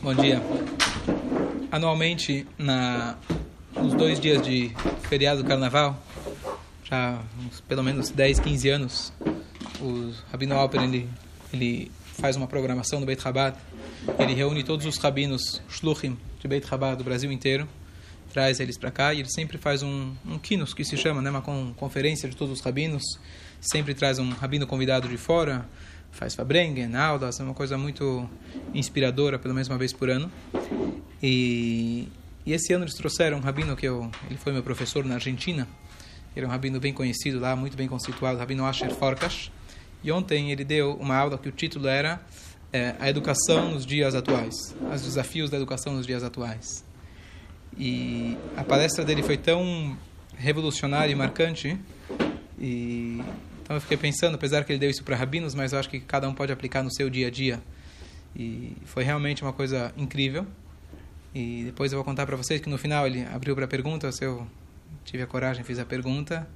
Bom dia. Anualmente, na, nos dois dias de feriado do carnaval, já uns, pelo menos 10, 15 anos, o Rabino Alper ele, ele faz uma programação no Beit Chabad. Ele reúne todos os rabinos shluchim de Beit Chabad do Brasil inteiro, traz eles para cá e ele sempre faz um, um kinos, que se chama, né, uma conferência de todos os rabinos. Sempre traz um rabino convidado de fora, faz Fabrengen, aulas, é uma coisa muito inspiradora, pelo menos uma vez por ano. E, e esse ano eles trouxeram um rabino que eu, ele foi meu professor na Argentina. Ele é um rabino bem conhecido lá, muito bem constituído, rabino Asher Forkas. E ontem ele deu uma aula que o título era é, A Educação nos Dias Atuais, os desafios da educação nos dias atuais. E a palestra dele foi tão revolucionária e marcante e então eu fiquei pensando, apesar que ele deu isso para rabinos, mas eu acho que cada um pode aplicar no seu dia a dia. E foi realmente uma coisa incrível. E depois eu vou contar para vocês que no final ele abriu para pergunta, se eu tive a coragem, fiz a pergunta,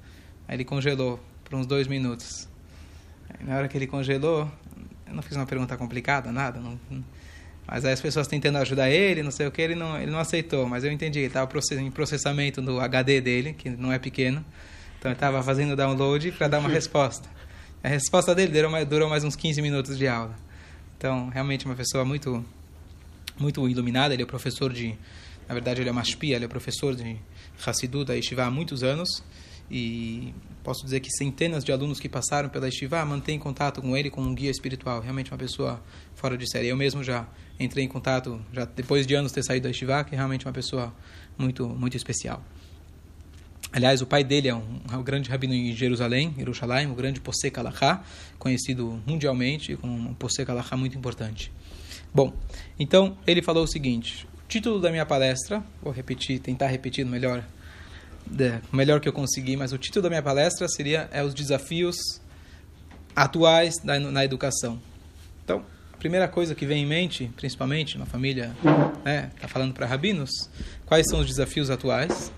aí ele congelou por uns dois minutos. Aí, na hora que ele congelou, eu não fiz uma pergunta complicada, nada, não, mas aí as pessoas tentando ajudar ele, não sei o que, ele não, ele não aceitou, mas eu entendi, ele estava em processamento do HD dele, que não é pequeno, então estava fazendo download para dar uma resposta. A resposta dele durou mais, durou mais uns 15 minutos de aula. Então, realmente uma pessoa muito muito iluminada, ele é professor de, na verdade ele é mashpia, ele é professor de Hassidu da Yeshiva há muitos anos e posso dizer que centenas de alunos que passaram pela Yeshiva mantêm contato com ele como um guia espiritual, realmente uma pessoa fora de série. Eu mesmo já entrei em contato, já depois de anos ter saído da Yeshiva, que é realmente uma pessoa muito, muito especial. Aliás, o pai dele é um, é um grande rabino em Jerusalém, Jerusalém, o grande Posek Alachá, conhecido mundialmente como um Posek Alachá muito importante. Bom, então ele falou o seguinte: o título da minha palestra, vou repetir, tentar repetir melhor, o melhor que eu consegui, mas o título da minha palestra seria é os desafios atuais da, na educação. Então, a primeira coisa que vem em mente, principalmente na família, né, tá falando para rabinos, quais são os desafios atuais?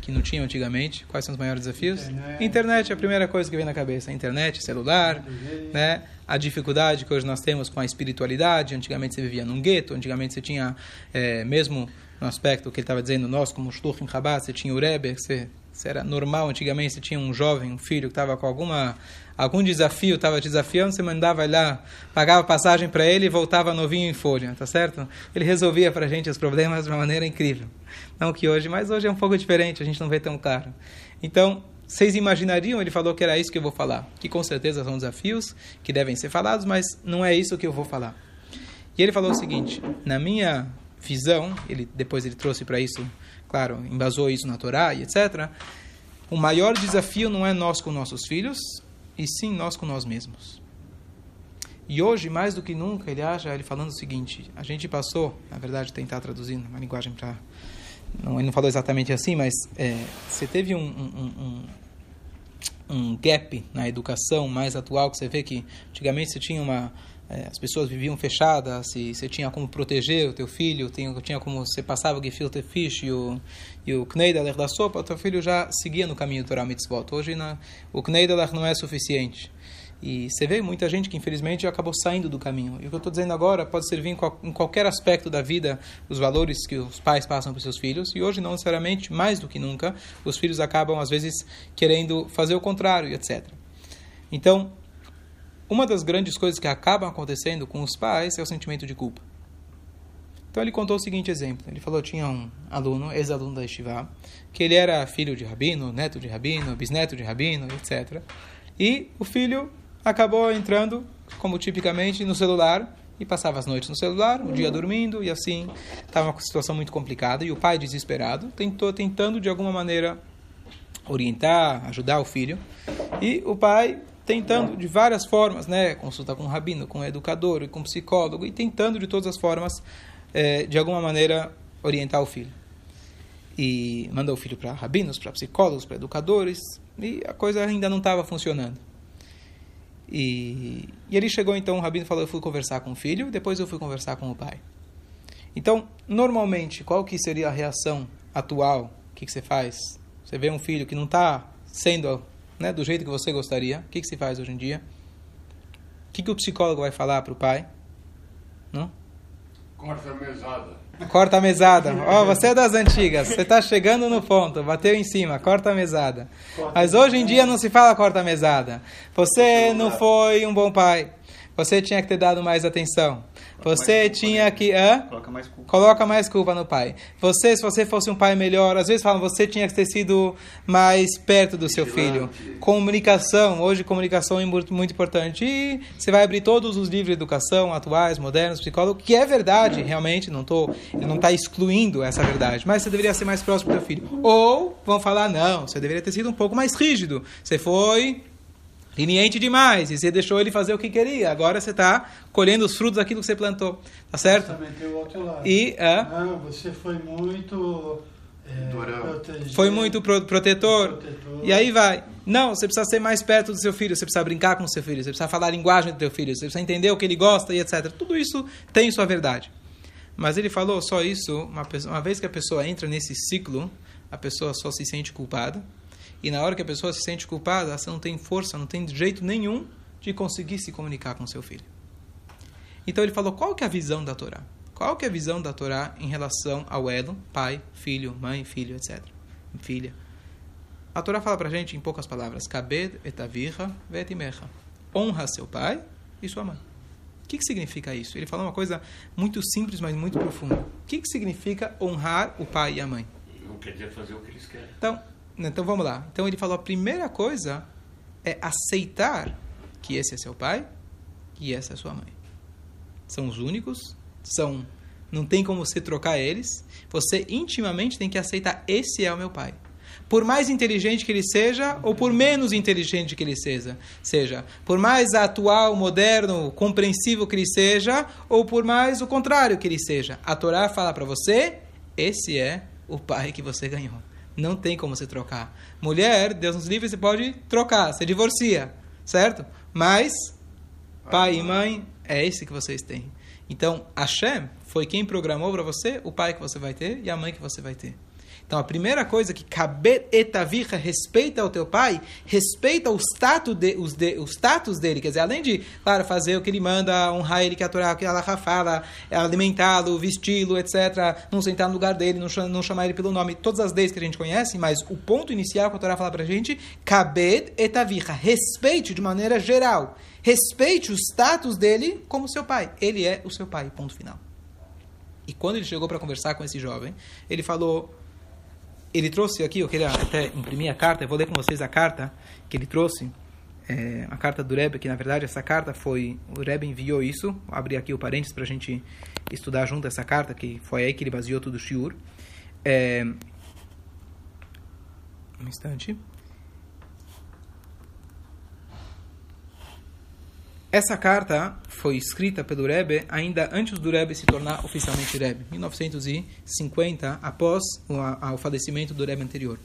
Que não tinham antigamente. Quais são os maiores desafios? Internet, Internet é a primeira coisa que vem na cabeça. Internet, celular, né? A dificuldade que hoje nós temos com a espiritualidade. Antigamente você vivia num gueto, antigamente você tinha, é, mesmo no aspecto que ele estava dizendo, nós como Shluchim Chabad, você tinha o Rebbe, você, você era normal, antigamente você tinha um jovem, um filho que estava com alguma algum desafio estava desafiando, você mandava lá, pagava passagem para ele e voltava novinho em folha, tá certo? Ele resolvia para a gente os problemas de uma maneira incrível. Não que hoje, mas hoje é um pouco diferente, a gente não vê tão claro. Então, vocês imaginariam, ele falou que era isso que eu vou falar, que com certeza são desafios que devem ser falados, mas não é isso que eu vou falar. E ele falou o seguinte, na minha visão, ele depois ele trouxe para isso, claro, embasou isso na Torá e etc. O maior desafio não é nós com nossos filhos, e sim nós com nós mesmos. E hoje, mais do que nunca, ele acha, ele falando o seguinte: a gente passou, na verdade, tentar traduzir uma linguagem para. Não, ele não falou exatamente assim, mas é, você teve um, um, um, um, gap na educação mais atual, que você vê que antigamente você tinha uma. É, as pessoas viviam fechadas, se você tinha como proteger o teu filho, tinha, tinha como você passava o gefilte fish e o, e o da sopa, o teu filho já seguia no caminho do Torah Mitzvot. Hoje na, o Kneideler não é suficiente. E você vê muita gente que infelizmente acabou saindo do caminho. E o que eu estou dizendo agora pode servir em, qual, em, qualquer aspecto da vida, os valores que os pais passam para os seus filhos. E hoje, não necessariamente, mais do que nunca, os filhos acabam às vezes querendo fazer o contrário etc. Então, uma das grandes coisas que acabam acontecendo com os pais é o sentimento de culpa. Então ele contou o seguinte exemplo. Ele falou tinha um aluno, ex-aluno da Estivá, que ele era filho de rabino, neto de rabino, bisneto de rabino, etc. E o filho acabou entrando, como tipicamente, no celular e passava as noites no celular, o dia dormindo e assim estava uma situação muito complicada e o pai desesperado tentou tentando de alguma maneira orientar, ajudar o filho e o pai tentando de várias formas, né, consulta com um rabino, com um educador e com um psicólogo, e tentando de todas as formas, é, de alguma maneira, orientar o filho. E mandou o filho para rabinos, para psicólogos, para educadores, e a coisa ainda não estava funcionando. E, e, ele chegou então, o rabino falou, eu fui conversar com o filho, depois eu fui conversar com o pai. Então, normalmente, qual que seria a reação atual? O que, que você faz? Você vê um filho que não está sendo né, do jeito que você gostaria, o que, que se faz hoje em dia? O que, que o psicólogo vai falar para o pai? Não? Corta a mesada. Corta a mesada. Ó, oh, você é das antigas. Você está chegando no ponto. Bateu em cima. Corta a mesada. Mas hoje em dia não se fala corta a mesada. Você não foi um bom pai. Você tinha que ter dado mais atenção. Você tinha que. Hã? Coloca mais culpa. Coloca mais culpa no pai. Você, se você fosse um pai melhor, às vezes falam, você tinha que ter sido mais perto do seu filho. Comunicação, hoje comunicação é muito, muito importante. E você vai abrir todos os livros de educação atuais, modernos, psicólogos, que é verdade, realmente, não tô, ele não está excluindo essa verdade, mas você deveria ser mais próximo do seu filho. Ou vão falar, não, você deveria ter sido um pouco mais rígido. Você foi leniente demais, e você deixou ele fazer o que queria. Agora você está colhendo os frutos daquilo que você plantou. Tá certo? Também tem o outro lado. E, é, Não, você foi muito... Durão. foi muito pro, protetor. protetor. E aí vai. Não, você precisa ser mais perto do seu filho, você precisa brincar com o seu filho, você precisa falar a linguagem do seu filho, você precisa entender o que ele gosta e etc. Tudo isso tem sua verdade. Mas ele falou só isso, uma, pessoa- uma vez que a pessoa entra nesse ciclo, a pessoa só se sente culpada. E na hora que a pessoa se sente culpada, você não tem força, não tem jeito nenhum de conseguir se comunicar com seu filho. Então ele falou, qual que é a visão da Torá? Qual que é a visão da Torá em relação ao elo, pai, filho, mãe, filho, etc. Filha. A Torá fala pra gente em poucas palavras, Kabed etavirra vetimerra. Honra seu pai e sua mãe. O que, que significa isso? Ele falou uma coisa muito simples, mas muito profunda. O que, que significa honrar o pai e a mãe? Não quer dizer fazer o que eles querem. Então, então vamos lá. Então ele falou a primeira coisa é aceitar que esse é seu pai e essa é sua mãe. São os únicos, são não tem como você trocar eles. Você intimamente tem que aceitar esse é o meu pai. Por mais inteligente que ele seja ou por menos inteligente que ele seja, seja, por mais atual, moderno, compreensível que ele seja ou por mais o contrário que ele seja, a Torá fala para você, esse é o pai que você ganhou. Não tem como você trocar. Mulher, Deus nos livre, você pode trocar, você divorcia, certo? Mas pai e mãe é esse que vocês têm. Então, Hashem foi quem programou para você o pai que você vai ter e a mãe que você vai ter. Então, a primeira coisa que kabet etavirra respeita o teu pai, respeita o status, de, os de, o status dele. Quer dizer, além de, claro, fazer o que ele manda, honrar ele, que a Torá, que ela fala, alimentá-lo, vesti-lo, etc. Não sentar no lugar dele, não, não chamar ele pelo nome. Todas as leis que a gente conhece, mas o ponto inicial que a Torá fala pra gente, kabet etavirra, respeite de maneira geral. Respeite o status dele como seu pai. Ele é o seu pai, ponto final. E quando ele chegou para conversar com esse jovem, ele falou ele trouxe aqui, eu queria até imprimir a carta, eu vou ler com vocês a carta que ele trouxe, é, a carta do Rebbe, que na verdade essa carta foi, o Rebbe enviou isso, vou abrir aqui o parênteses para a gente estudar junto essa carta, que foi aí que ele baseou tudo o Shiur. É, um instante. Essa carta foi escrita pelo Rebbe ainda antes do Rebbe se tornar oficialmente Rebbe, 1950, após o, falecimento do Rebbe anterior.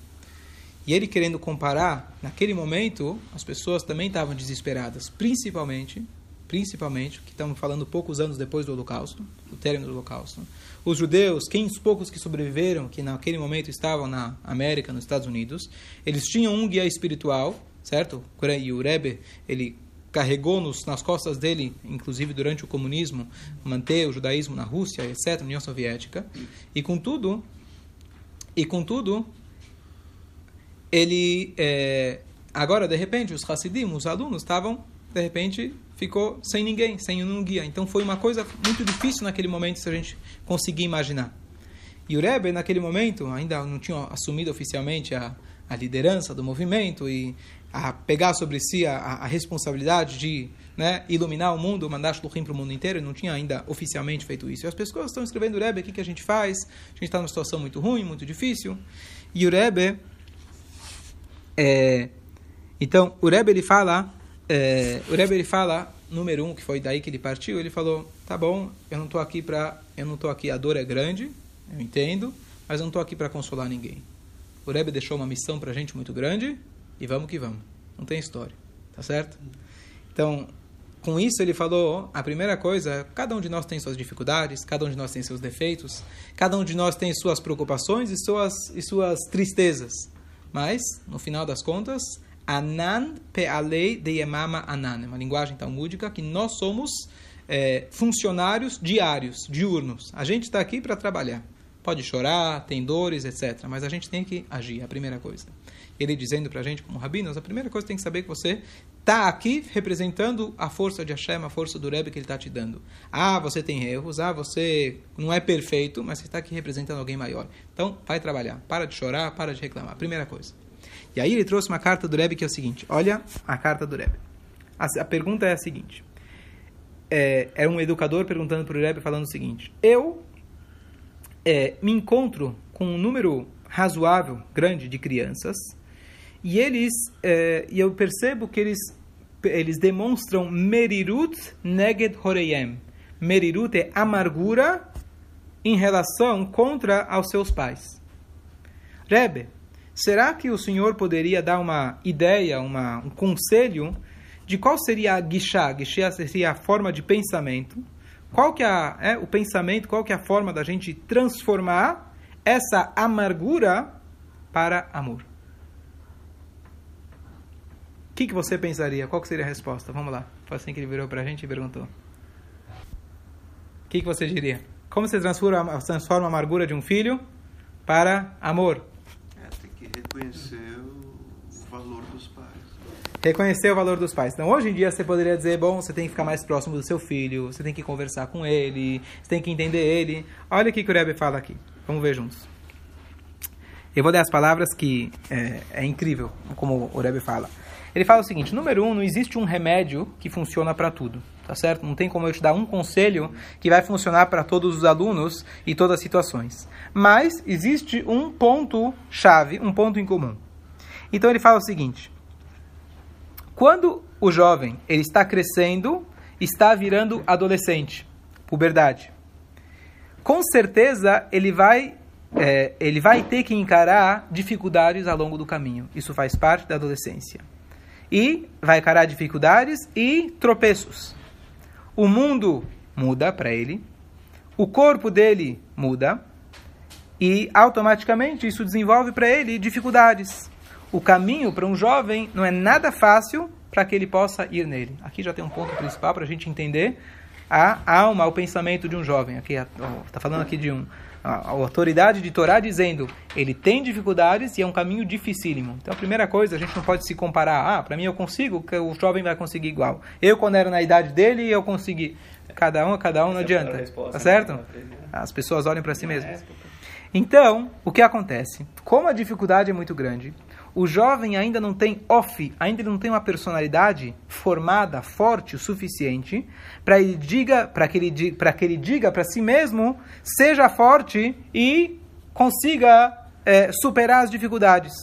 E ele querendo comparar, naquele momento, as pessoas também estavam desesperadas, principalmente, principalmente, que estamos falando poucos anos depois do Holocausto, do término do Holocausto. Os judeus, quem os poucos que sobreviveram, que naquele momento estavam na América, nos Estados Unidos, eles tinham um guia espiritual, certo? E o Rebbe, ele carregou nos, nas costas dele, inclusive durante o comunismo, manter o judaísmo na Rússia, etc., União Soviética. E contudo, e contudo, ele é, agora de repente os Hassidim, os alunos estavam de repente ficou sem ninguém, sem um guia. Então foi uma coisa muito difícil naquele momento se a gente conseguir imaginar. E o Rebbe naquele momento ainda não tinha assumido oficialmente a, a liderança do movimento e a pegar sobre si a, a responsabilidade de né, iluminar o mundo, mandar shluchim para o mundo inteiro, ele não tinha ainda oficialmente feito isso. E as pessoas estão escrevendo, Rebbe, o que, que a gente faz? A gente está numa situação muito ruim, muito difícil. E o Rebbe, é, então, o Rebbe ele fala, é, o Rebbe ele fala, número um, que foi daí que ele partiu, ele falou, tá bom, eu não estou aqui para, eu não estou aqui, a dor é grande, eu entendo, mas eu não estou aqui para consolar ninguém. O Rebbe deixou uma missão para a gente muito grande, e vamos que vamos. Não tem história. Tá certo? Então, com isso ele falou, a primeira coisa, cada um de nós tem suas dificuldades, cada um de nós tem seus defeitos, cada um de nós tem suas preocupações e suas, e suas tristezas. Mas, no final das contas, Anan pe'alei de yemama anan, é uma linguagem talmúdica que nós somos é, funcionários diários, diurnos. A gente está aqui para trabalhar. Pode chorar, tem dores, etc. Mas a gente tem que agir, a primeira coisa. Ele dizendo para a gente, como rabinos, a primeira coisa tem que saber é que você está aqui representando a força de Hashem, a força do Rebbe que ele está te dando. Ah, você tem erros, ah, você não é perfeito, mas você está aqui representando alguém maior. Então, vai trabalhar. Para de chorar, para de reclamar. Primeira coisa. E aí ele trouxe uma carta do Rebbe que é o seguinte. Olha a carta do Rebbe. A, a pergunta é a seguinte. É, é um educador perguntando para o Rebbe falando o seguinte. Eu é, me encontro com um número razoável, grande, de crianças e eles, é, e eu percebo que eles, eles demonstram merirut neged horeyem. Merirut é amargura em relação contra aos seus pais. Rebbe, será que o senhor poderia dar uma ideia, uma, um conselho de qual seria a guixá? Guixá seria a forma de pensamento. Qual que é, é o pensamento, qual que é a forma da gente transformar essa amargura para amor? O que, que você pensaria? Qual seria a resposta? Vamos lá. Foi assim que ele virou para a gente e perguntou. O que, que você diria? Como você transforma, transforma a amargura de um filho para amor? É, tem que reconhecer o valor dos pais. Reconhecer o valor dos pais. Então, hoje em dia, você poderia dizer, bom, você tem que ficar mais próximo do seu filho, você tem que conversar com ele, você tem que entender ele. Olha o que o Rebbe fala aqui. Vamos ver juntos. Eu vou dar as palavras que é, é incrível, como o Rebbe fala. Ele fala o seguinte: número um, não existe um remédio que funciona para tudo, tá certo? Não tem como eu te dar um conselho que vai funcionar para todos os alunos e todas as situações. Mas existe um ponto chave, um ponto em comum. Então ele fala o seguinte: quando o jovem ele está crescendo, está virando adolescente, puberdade, com certeza ele vai é, ele vai ter que encarar dificuldades ao longo do caminho. Isso faz parte da adolescência e vai encarar dificuldades e tropeços. O mundo muda para ele, o corpo dele muda e automaticamente isso desenvolve para ele dificuldades. O caminho para um jovem não é nada fácil para que ele possa ir nele. Aqui já tem um ponto principal para a gente entender a alma, o pensamento de um jovem. Aqui está falando aqui de um a, autoridade de Torá dizendo ele tem dificuldades e é um caminho dificílimo. Então a primeira coisa, a gente não pode se comparar, ah, para mim eu consigo, que o jovem vai conseguir igual. Eu quando era na idade dele, eu consegui. Cada um, cada um não adianta. Tá certo? As pessoas olham para si mesmas. Então, o que acontece? Como a dificuldade é muito grande, o jovem ainda não tem off, ainda não tem uma personalidade formada, forte o suficiente para ele diga, para que ele para que ele diga para si mesmo, seja forte e consiga é, superar as dificuldades.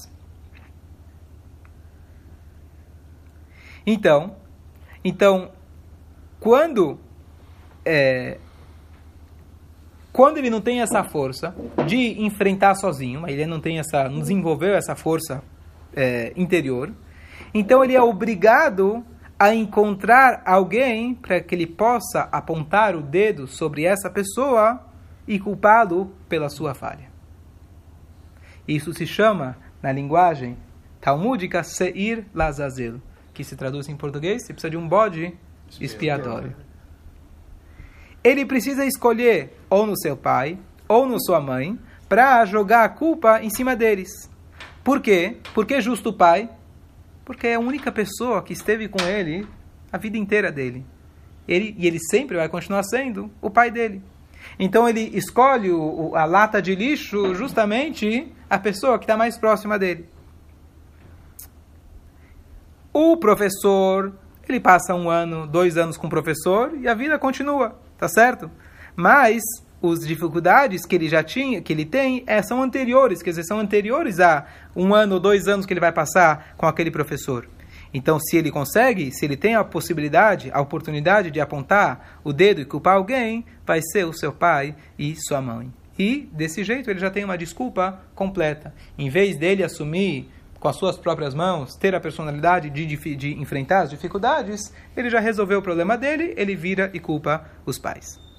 Então, então, quando é, quando ele não tem essa força de enfrentar sozinho, ele não tem essa, não desenvolveu essa força é, interior. Então ele é obrigado a encontrar alguém para que ele possa apontar o dedo sobre essa pessoa e culpá-lo pela sua falha. Isso se chama, na linguagem talmúdica, Seir Lazazel, que se traduz em português, você precisa de um bode expiatório. Ele precisa escolher ou no seu pai ou no sua mãe para jogar a culpa em cima deles. Por quê? Porque é justo o pai? Porque é a única pessoa que esteve com ele a vida inteira dele. Ele, e ele sempre vai continuar sendo o pai dele. Então ele escolhe o, a lata de lixo justamente a pessoa que está mais próxima dele. O professor, ele passa um ano, dois anos com o professor e a vida continua, tá certo? Mas as dificuldades que ele já tinha, que ele tem, é, são anteriores, quer dizer, são anteriores a um ano ou dois anos que ele vai passar com aquele professor. Então, se ele consegue, se ele tem a possibilidade, a oportunidade de apontar o dedo e culpar alguém, vai ser o seu pai e sua mãe. E, desse jeito, ele já tem uma desculpa completa. Em vez dele assumir com as suas próprias mãos, ter a personalidade de, de, de enfrentar as dificuldades, ele já resolveu o problema dele, ele vira e culpa os pais.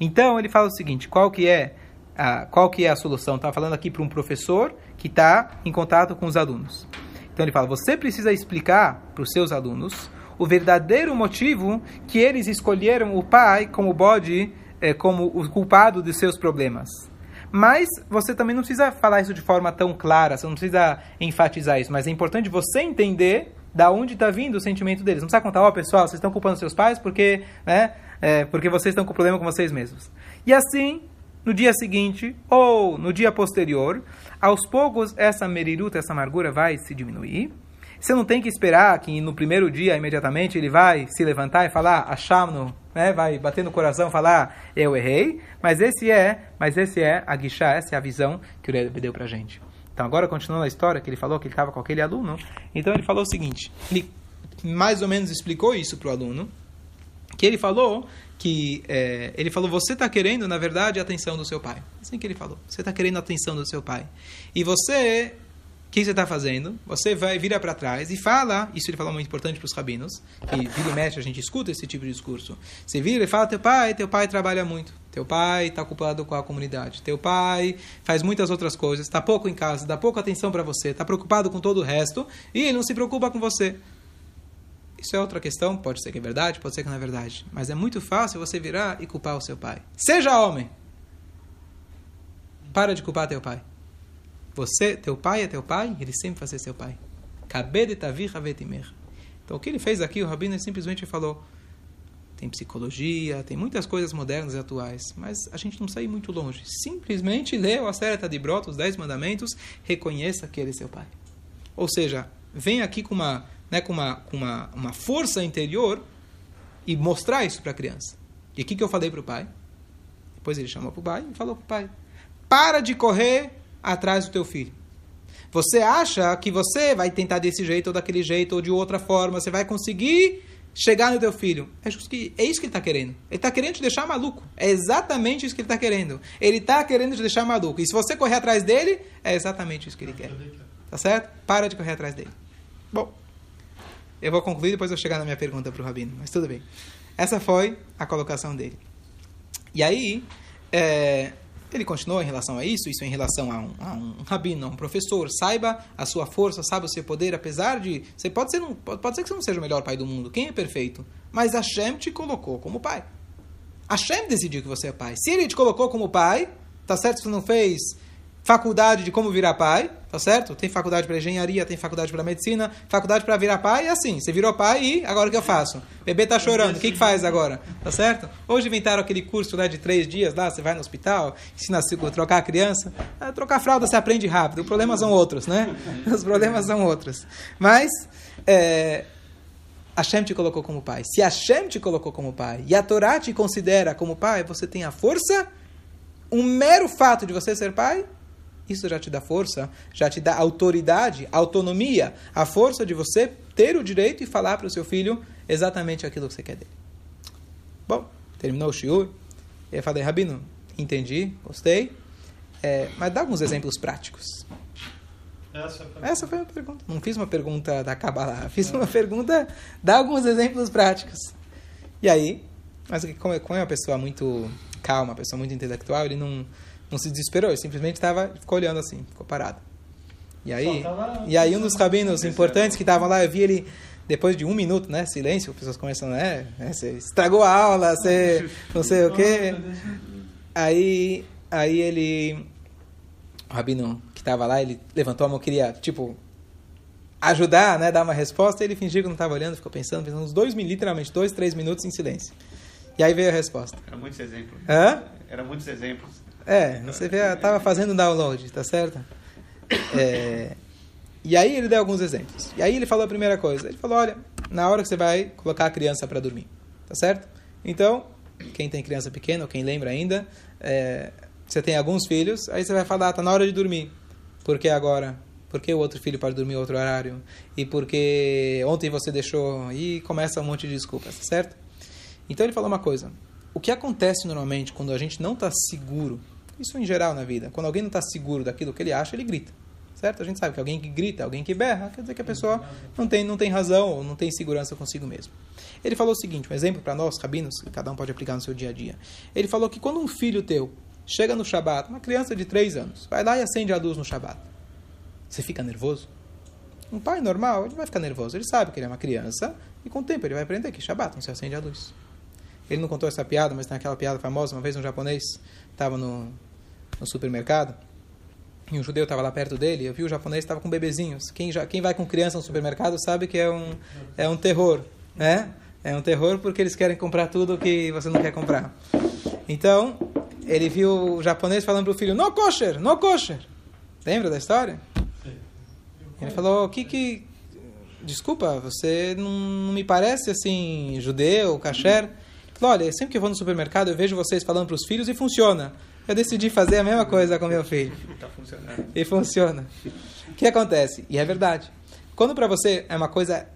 Então ele fala o seguinte: qual que é a, qual que é a solução? Está falando aqui para um professor que está em contato com os alunos. Então ele fala: você precisa explicar para os seus alunos o verdadeiro motivo que eles escolheram o pai como bode, é, como o culpado de seus problemas. Mas você também não precisa falar isso de forma tão clara, você não precisa enfatizar isso, mas é importante você entender da onde está vindo o sentimento deles. Não precisa contar, ó oh, pessoal, vocês estão culpando seus pais porque, né, é, porque vocês estão com problema com vocês mesmos. E assim, no dia seguinte ou no dia posterior, aos poucos essa meriruta, essa amargura vai se diminuir. Você não tem que esperar que no primeiro dia, imediatamente, ele vai se levantar e falar, achamno, né? vai bater no coração falar, eu errei. Mas esse é, mas esse é a guichá, essa é a visão que o Rebbe deu pra gente. Então agora, continuando a história, que ele falou que ele estava com aquele aluno, então ele falou o seguinte, ele mais ou menos explicou isso para o aluno, que ele falou que é, ele falou você está querendo na verdade a atenção do seu pai. Assim que ele falou você está querendo a atenção do seu pai. E você que você está fazendo? Você vai virar para trás e fala, isso ele falou muito importante para os rabinos, que vira e mexe a gente escuta esse tipo de discurso. Você vira e fala, teu pai, teu pai trabalha muito, teu pai está ocupado com a comunidade, teu pai faz muitas outras coisas, está pouco em casa, dá pouca atenção para você, está preocupado com todo o resto e ele não se preocupa com você. Isso é outra questão, pode ser que é verdade, pode ser que não é verdade. Mas é muito fácil você virar e culpar o seu pai. Seja homem. Para de culpar teu pai. Você, teu pai é teu pai, ele sempre vai ser seu pai. Então o que ele fez aqui, o Rabino simplesmente falou: tem psicologia, tem muitas coisas modernas e atuais, mas a gente não sai muito longe. Simplesmente lê o Acerta de Brota, os Dez Mandamentos, reconheça que ele é seu pai. Ou seja, vem aqui com uma né, com, uma, com uma, uma força interior e mostrar isso para a criança. E o que, que eu falei para o pai? Depois ele chamou para o pai e falou para o pai: para de correr atrás do teu filho. Você acha que você vai tentar desse jeito ou daquele jeito ou de outra forma, você vai conseguir chegar no teu filho. É, que, é isso que ele está querendo. Ele está querendo te deixar maluco. É exatamente isso que ele está querendo. Ele está querendo te deixar maluco. E se você correr atrás dele, é exatamente isso que ele quer. Tá certo? Para de correr atrás dele. Bom. Eu vou concluir, depois eu chegar na minha pergunta para o Rabino, mas tudo bem. Essa foi a colocação dele. E aí, é, ele continuou em relação a isso, isso em relação a um, a um rabino, a um professor. Saiba a sua força, saiba o seu poder, apesar de. Você pode, ser um, pode ser que você não seja o melhor pai do mundo, quem é perfeito? Mas Hashem te colocou como pai. Hashem decidiu que você é pai. Se ele te colocou como pai, tá certo que você não fez faculdade de como virar pai, tá certo? Tem faculdade para engenharia, tem faculdade para medicina, faculdade para virar pai, e assim, você virou pai e agora o que eu faço? O bebê tá chorando, o que, que faz agora? Tá certo? Hoje inventaram aquele curso né, de três dias lá, você vai no hospital, ensina a trocar a criança. Ah, trocar fralda você aprende rápido, os problemas são outros, né? Os problemas são outros. Mas, é, Hashem te colocou como pai. Se Hashem te colocou como pai e a Torá te considera como pai, você tem a força, um mero fato de você ser pai isso já te dá força, já te dá autoridade, autonomia, a força de você ter o direito e falar para o seu filho exatamente aquilo que você quer dele. Bom, terminou o shiur. Eu falei, Rabino, entendi, gostei, é, mas dá alguns exemplos práticos. Essa foi, Essa foi a pergunta. Não fiz uma pergunta da Kabbalah, fiz uma pergunta, dá alguns exemplos práticos. E aí, mas como é uma pessoa muito calma, uma pessoa muito intelectual, ele não não se desesperou, ele simplesmente estava, ficou olhando assim, ficou parado. E aí, e aí um dos rabinos importantes que estavam lá, eu vi ele, depois de um minuto, né, silêncio, as pessoas começam, né, você estragou a aula, você não sei o quê. Aí, aí ele, o rabino que estava lá, ele levantou a mão, queria, tipo, ajudar, né, dar uma resposta, e ele fingiu que não estava olhando, ficou pensando, pensando uns dois, literalmente, dois, três minutos em silêncio. E aí veio a resposta. Era muitos exemplos. Hã? Era muitos exemplos. É, você vê, estava fazendo download, tá certo? É, e aí ele deu alguns exemplos. E aí ele falou a primeira coisa. Ele falou, olha, na hora que você vai colocar a criança para dormir, tá certo? Então, quem tem criança pequena, ou quem lembra ainda, é, você tem alguns filhos, aí você vai falar, tá na hora de dormir. Por que agora? Por que o outro filho pode dormir outro horário? E porque ontem você deixou... E começa um monte de desculpas, tá certo? Então ele falou uma coisa. O que acontece normalmente quando a gente não está seguro isso em geral na vida. Quando alguém não está seguro daquilo que ele acha, ele grita. Certo? A gente sabe que alguém que grita, alguém que berra, quer dizer que a pessoa não tem, não tem razão ou não tem segurança consigo mesmo. Ele falou o seguinte, um exemplo para nós, rabinos, que cada um pode aplicar no seu dia a dia. Ele falou que quando um filho teu chega no Shabat, uma criança de 3 anos, vai lá e acende a luz no Shabat, você fica nervoso? Um pai normal, ele vai ficar nervoso. Ele sabe que ele é uma criança e com o tempo ele vai aprender que Shabbat não se acende a luz. Ele não contou essa piada, mas tem aquela piada famosa. Uma vez um japonês estava no, no supermercado e um judeu estava lá perto dele. Eu vi o japonês estava com bebezinhos. Quem, já, quem vai com criança no supermercado sabe que é um, é um terror, né? É um terror porque eles querem comprar tudo que você não quer comprar. Então, ele viu o japonês falando para o filho: No kosher, no kosher. Lembra da história? Ele falou: que que. Desculpa, você não, não me parece assim, judeu, kasher. Ele falou: Olha, sempre que eu vou no supermercado eu vejo vocês falando para os filhos e funciona. Eu decidi fazer a mesma coisa com meu filho. Tá funcionando. E funciona. O que acontece? E é verdade. Quando para você é uma coisa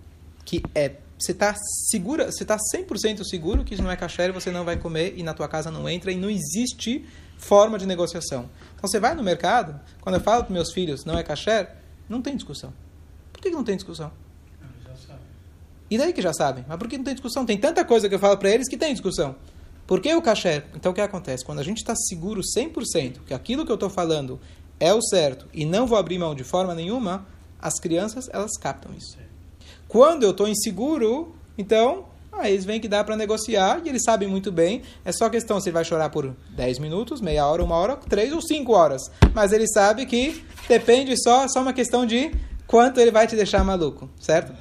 que é você está segura, você está 100% seguro que isso não é kasher, você não vai comer e na tua casa não entra e não existe forma de negociação. Então você vai no mercado, quando eu falo para meus filhos não é kasher, não tem discussão. Por que não tem discussão? E daí que já sabem. Mas por que não tem discussão? Tem tanta coisa que eu falo para eles que tem discussão. Por que o kasher? Então o que acontece? Quando a gente está seguro 100% que aquilo que eu estou falando é o certo e não vou abrir mão de forma nenhuma, as crianças elas captam isso. Quando eu estou inseguro, então, aí eles veem que dá para negociar e eles sabem muito bem. É só questão se ele vai chorar por 10 minutos, meia hora, uma hora, três ou cinco horas. Mas ele sabe que depende só, só uma questão de quanto ele vai te deixar maluco, certo?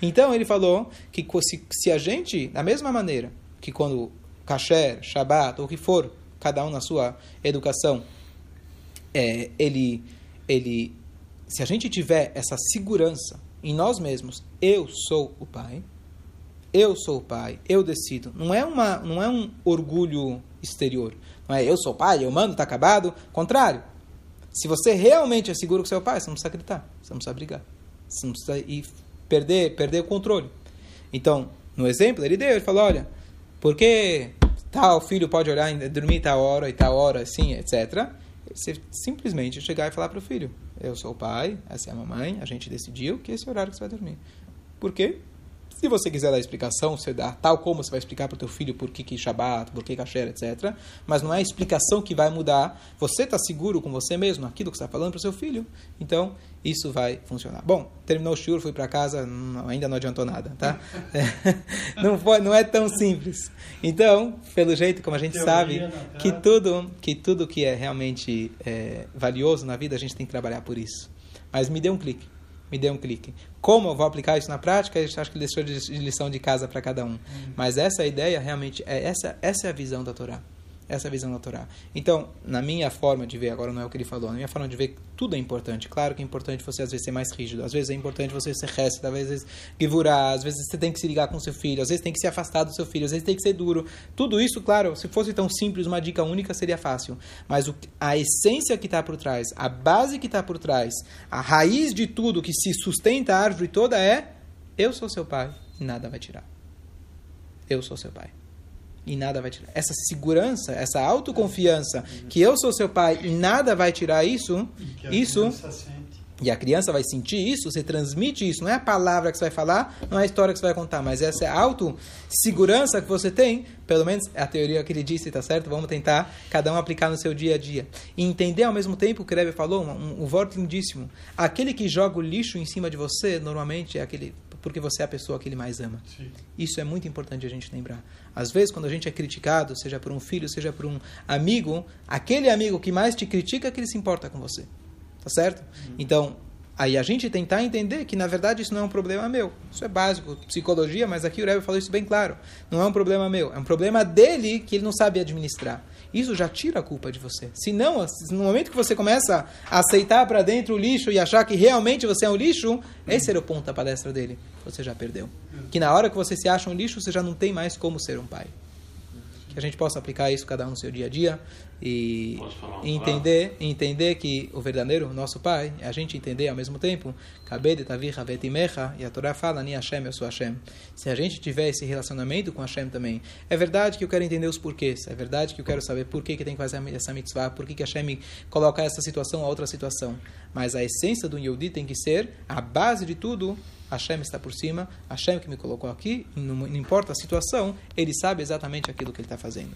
Então ele falou que se, se a gente, da mesma maneira que quando kasher, shabat, ou o que for, cada um na sua educação, é, ele, ele, se a gente tiver essa segurança em nós mesmos, eu sou o pai, eu sou o pai, eu decido. Não é uma, não é um orgulho exterior. Não é eu sou o pai, eu mando, está acabado. Contrário. Se você realmente é seguro com seu pai, você não precisa gritar, você não precisa brigar, você não precisa ir perder, perder o controle. Então, no exemplo, ele deu, ele falou, olha, porque tal filho pode olhar dormir tal hora e tal hora, assim, etc. Você simplesmente chegar e falar para o filho, eu sou o pai, essa é a mamãe, a gente decidiu que esse é o horário que você vai dormir. Por quê? Se você quiser dar explicação, você dá tal como você vai explicar para o teu filho por que, que Shabbat, por que Kasher, etc. Mas não é a explicação que vai mudar. Você está seguro com você mesmo, aquilo que você está falando para o seu filho. Então, isso vai funcionar. Bom, terminou o shiur, fui para casa, não, ainda não adiantou nada, tá? não, foi, não é tão simples. Então, pelo jeito, como a gente sabe, que tudo, que tudo que é realmente é, valioso na vida, a gente tem que trabalhar por isso. Mas me dê um clique me dê um clique. Como eu vou aplicar isso na prática, eu acho que deixou de lição de casa para cada um. Hum. Mas essa é ideia realmente é essa, essa é a visão da Torá. Essa é a visão da Torá. Então, na minha forma de ver, agora não é o que ele falou, na minha forma de ver, tudo é importante. Claro que é importante você às vezes ser mais rígido, às vezes é importante você ser resto, às vezes givurar, às vezes você tem que se ligar com seu filho, às vezes tem que se afastar do seu filho, às vezes tem que ser duro. Tudo isso, claro, se fosse tão simples, uma dica única seria fácil. Mas o, a essência que está por trás, a base que está por trás, a raiz de tudo que se sustenta a árvore toda é: eu sou seu pai e nada vai tirar. Eu sou seu pai e nada vai tirar. Essa segurança, essa autoconfiança que eu sou seu pai e nada vai tirar isso, isso e a criança vai sentir isso, você transmite isso, não é a palavra que você vai falar, não é a história que você vai contar, mas essa é a autossegurança que você tem, pelo menos é a teoria que ele disse, tá certo? Vamos tentar cada um aplicar no seu dia a dia. E entender ao mesmo tempo, o Rebbe falou, um, um, um voto lindíssimo, aquele que joga o lixo em cima de você, normalmente é aquele porque você é a pessoa que ele mais ama. Sim. Isso é muito importante a gente lembrar. Às vezes, quando a gente é criticado, seja por um filho, seja por um amigo, aquele amigo que mais te critica é que ele se importa com você. Tá certo? Uhum. Então, aí a gente tentar entender que, na verdade, isso não é um problema meu. Isso é básico, psicologia, mas aqui o Rebbe falou isso bem claro. Não é um problema meu, é um problema dele que ele não sabe administrar isso já tira a culpa de você. Se não, no momento que você começa a aceitar para dentro o lixo e achar que realmente você é um lixo, esse era o ponto da palestra dele. Você já perdeu. Que na hora que você se acha um lixo, você já não tem mais como ser um pai que a gente possa aplicar isso cada um no seu dia a dia e entender entender que o verdadeiro nosso pai é a gente entender ao mesmo tempo. E a Torá fala ni Hashem eu sou Hashem. Se a gente tiver esse relacionamento com Hashem também é verdade que eu quero entender os porquês é verdade que eu quero saber por que, que tem que fazer essa mitzvah por que, que Hashem coloca essa situação a outra situação. Mas a essência do Yehudi tem que ser a base de tudo Hashem está por cima, Hashem que me colocou aqui, não, não importa a situação, ele sabe exatamente aquilo que ele está fazendo.